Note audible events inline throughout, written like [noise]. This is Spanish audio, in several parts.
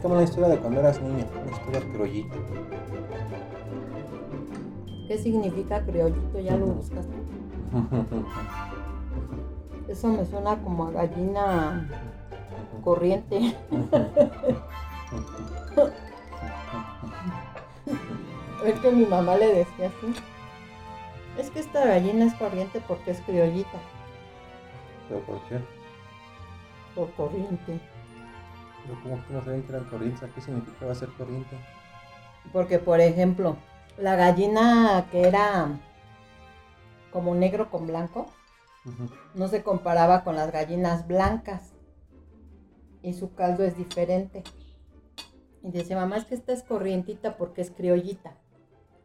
Platícame una historia de cuando eras niña, una historia criollita. ¿Qué significa criollito? ¿Ya lo buscaste? [laughs] Eso me suena como a gallina corriente. es que mi mamá le decía así. Es que esta gallina es corriente porque es criollita. ¿Pero por qué? Por corriente. Pero ¿cómo que no sabían que eran corrientes? ¿Qué significaba ser corriente? Porque, por ejemplo, la gallina que era como negro con blanco, no se comparaba con las gallinas blancas. Y su caldo es diferente. Y dice, mamá, es que esta es corrientita porque es criollita.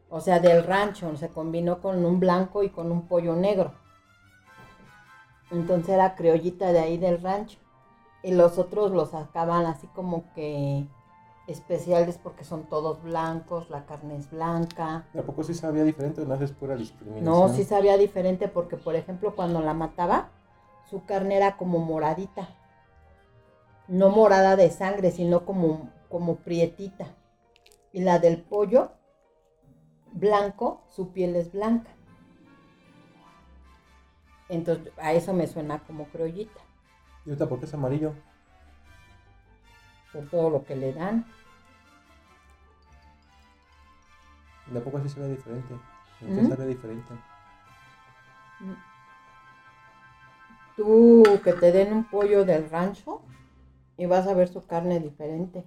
O sea, del rancho, se combinó con un blanco y con un pollo negro. Entonces era criollita de ahí del rancho. Y los otros los sacaban así como que especiales porque son todos blancos, la carne es blanca. ¿A poco sí sabía diferente o no es pura discriminación? No, sí sabía diferente porque, por ejemplo, cuando la mataba, su carne era como moradita. No morada de sangre, sino como, como prietita. Y la del pollo, blanco, su piel es blanca. Entonces, a eso me suena como criollita, ¿Y ahorita por qué es amarillo? por todo lo que le dan. ¿De poco sí se ve diferente? ¿En ¿Mm? se ve diferente? Tú que te den un pollo del rancho y vas a ver su carne diferente.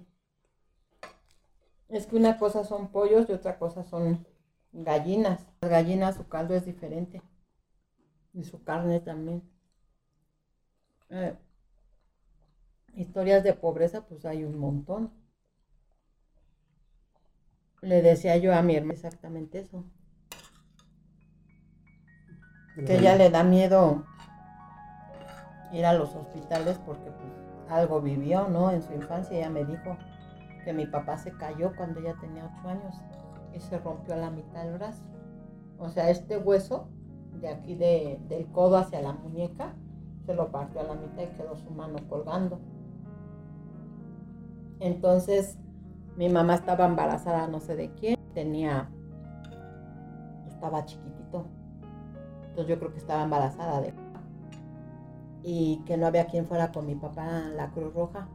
Es que una cosa son pollos y otra cosa son gallinas. Las gallinas su caldo es diferente. Y su carne también. Eh, historias de pobreza, pues hay un montón. Le decía yo a mi hermana exactamente eso. Que ella le da miedo ir a los hospitales porque pues algo vivió, ¿no? En su infancia ella me dijo que mi papá se cayó cuando ella tenía 8 años y se rompió a la mitad del brazo. O sea, este hueso de aquí de- del codo hacia la muñeca se lo partió a la mitad y quedó su mano colgando. Entonces, mi mamá estaba embarazada no sé de quién, tenía, estaba chiquitito. Entonces yo creo que estaba embarazada de y que no había quien fuera con mi papá la Cruz Roja.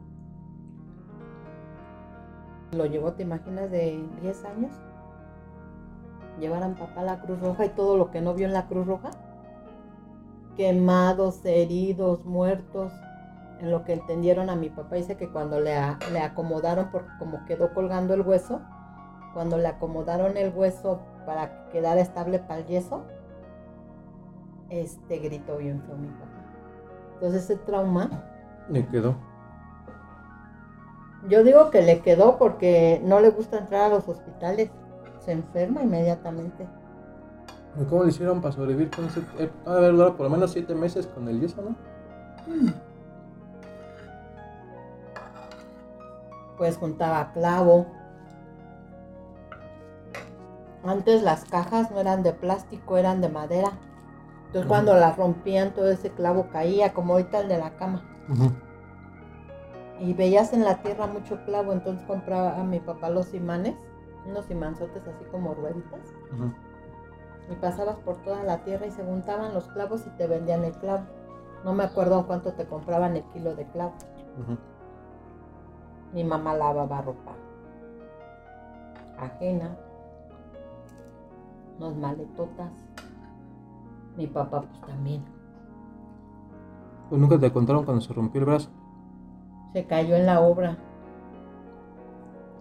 Lo llevó, ¿te imaginas? De 10 años. Llevar a mi papá a la Cruz Roja y todo lo que no vio en la Cruz Roja. Quemados, heridos, muertos. En lo que entendieron a mi papá, dice que cuando le, a- le acomodaron, porque como quedó colgando el hueso, cuando le acomodaron el hueso para que quedara estable para el yeso, este gritó bien feo mi papá. Entonces ese trauma, Me quedó. yo digo que le quedó porque no le gusta entrar a los hospitales. Se enferma inmediatamente. ¿Y ¿Cómo le hicieron para sobrevivir con ese... eh, durado por lo menos siete meses con el yeso, ¿no? Pues juntaba clavo. Antes las cajas no eran de plástico, eran de madera. Entonces cuando las rompían todo ese clavo caía, como ahorita el de la cama. Y veías en la tierra mucho clavo, entonces compraba a mi papá los imanes, unos imanzotes así como rueditas. Y pasabas por toda la tierra y se juntaban los clavos y te vendían el clavo. No me acuerdo cuánto te compraban el kilo de clavo. Mi mamá lavaba ropa ajena, unas maletotas. Mi papá pues también. Pues nunca te contaron cuando se rompió el brazo. Se cayó en la obra.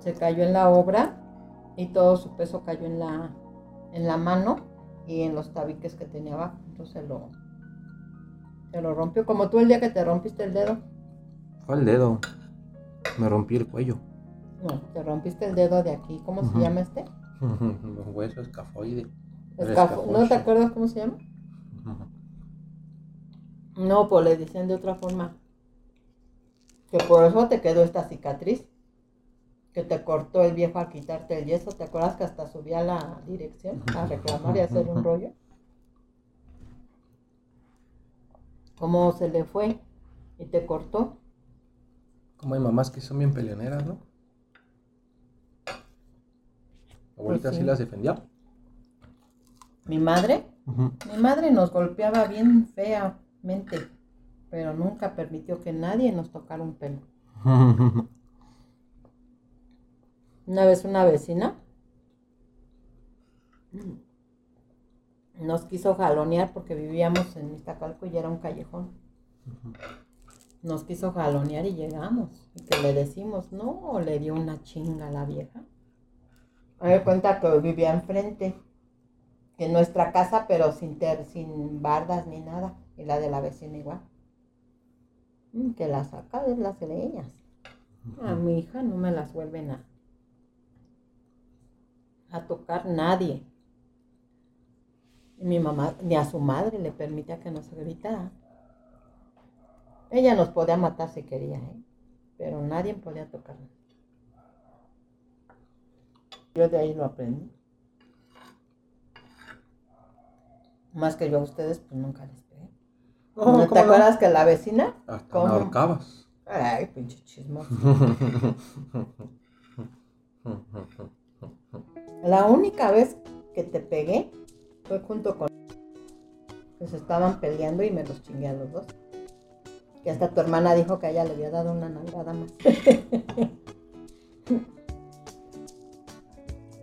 Se cayó en la obra y todo su peso cayó en la, en la mano y en los tabiques que tenía abajo. Entonces lo, se lo rompió. Como tú el día que te rompiste el dedo. Fue el dedo. Me rompí el cuello. No, te rompiste el dedo de aquí. ¿Cómo se llama este? [laughs] Los huesos, escafoide. Escafo- ¿No te acuerdas cómo se llama? No, pues le decían de otra forma. Que por eso te quedó esta cicatriz. Que te cortó el viejo a quitarte el yeso. ¿Te acuerdas que hasta subía a la dirección a reclamar y hacer un rollo? ¿Cómo se le fue? Y te cortó. Como hay mamás que son bien peleoneras, ¿no? Abuelita pues sí. las defendía. Mi madre, mi madre nos golpeaba bien feamente, pero nunca permitió que nadie nos tocara un pelo. [laughs] una vez una vecina nos quiso jalonear porque vivíamos en Iztacalco y era un callejón. Uh. Nos quiso jalonear y llegamos. Y que le decimos, no, le dio una chinga a la vieja. Me doy cuenta que vivía enfrente, en nuestra casa, pero sin, ter- sin bardas ni nada. Y la de la vecina igual. Mm, Que la saca de las leñas. A mi hija no me las vuelven a, a tocar nadie. Y mi mamá, ni a su madre le permitía que nos gritara. Ella nos podía matar si quería, ¿eh? pero nadie podía tocarnos. Yo de ahí lo aprendí. Más que yo a ustedes, pues nunca les pegué. No, ¿No ¿cómo ¿Te no? acuerdas que la vecina? Hasta ¿Cómo? me ahorcabas. Ay, pinche chismoso. [laughs] La única vez que te pegué fue junto con que se estaban peleando y me los chingué a los dos. Que hasta tu hermana dijo que a ella le había dado una nalgada más.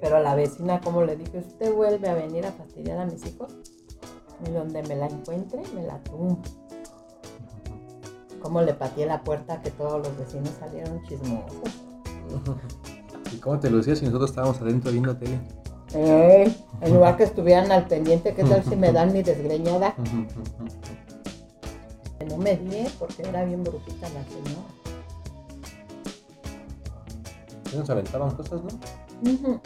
Pero a la vecina, como le dije, usted vuelve a venir a fastidiar a mis hijos y donde me la encuentre, me la tumbo. Como le pateé la puerta que todos los vecinos salieron chismosos. ¿Y cómo te lo decías si nosotros estábamos adentro viendo tele? Ey, en lugar que estuvieran al pendiente, ¿qué tal si me dan mi desgreñada? [laughs] No me di, porque era bien brujita la señora. Sí Nos aventaban cosas, ¿no? Ujú.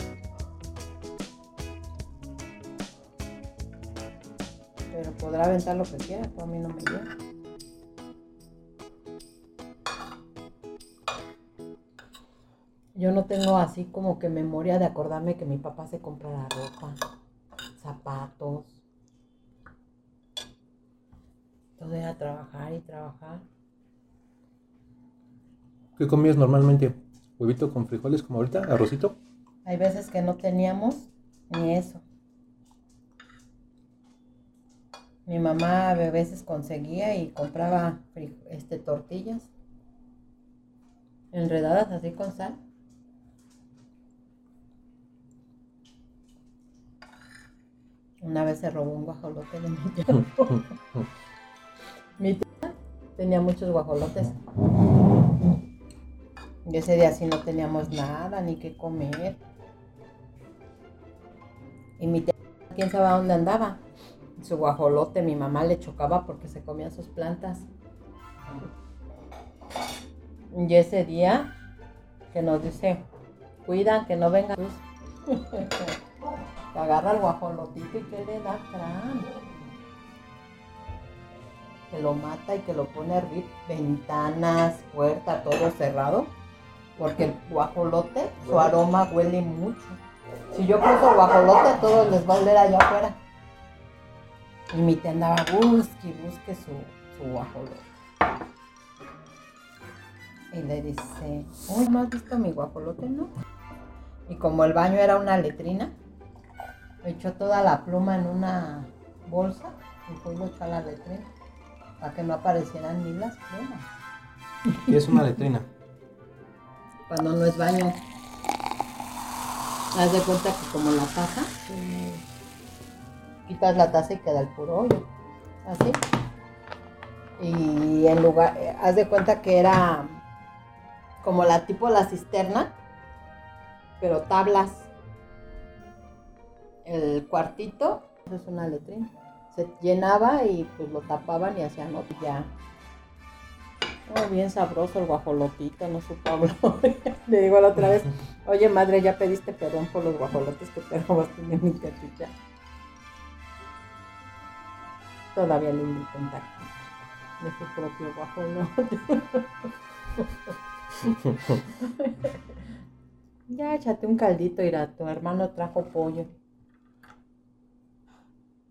Pero podrá aventar lo que quiera, pero a mí no me llega. Yo no tengo así como que memoria de acordarme que mi papá se comprara ropa, zapatos. Todo era trabajar y trabajar. ¿Qué comías normalmente? ¿Huevito con frijoles como ahorita? ¿Arrocito? Hay veces que no teníamos ni eso. Mi mamá a veces conseguía y compraba este, tortillas enredadas así con sal. Una vez se robó un guajolote de mi [laughs] [laughs] tenía muchos guajolotes. Y ese día sí no teníamos nada, ni qué comer. Y mi tía, quién sabe dónde andaba. Su guajolote, mi mamá le chocaba porque se comía sus plantas. Y ese día que nos dice, cuidan que no venga luz. [laughs] agarra el guajolotito y que le da crán. Que lo mata y que lo pone a hervir. Ventanas, puerta, todo cerrado. Porque el guajolote, su aroma huele mucho. Si yo cruzo guajolote, a todos les va a oler allá afuera. Y mi tía andaba busque y busque su, su guajolote. Y le dice, uy, ¿no has visto mi guajolote, no? Y como el baño era una letrina, echó toda la pluma en una bolsa y fue lo echó a la letrina. Para que no aparecieran ni las plumas. ¿Qué es una letrina? cuando no es baño. Haz de cuenta que como la taza, quitas la taza y queda el puro hoyo. Así. Y en lugar, haz de cuenta que era como la tipo la cisterna, pero tablas. El cuartito es una letrina. Se llenaba y pues lo tapaban y hacían otro ya. Oh, bien sabroso el guajolotito, no supo hablar. [laughs] Le digo la otra vez, [laughs] oye madre, ya pediste perdón por los guajolotes que te robaste de mi cachucha. Todavía le invito un taco de su propio guajolote. [laughs] ya échate un caldito, irá, tu hermano trajo pollo.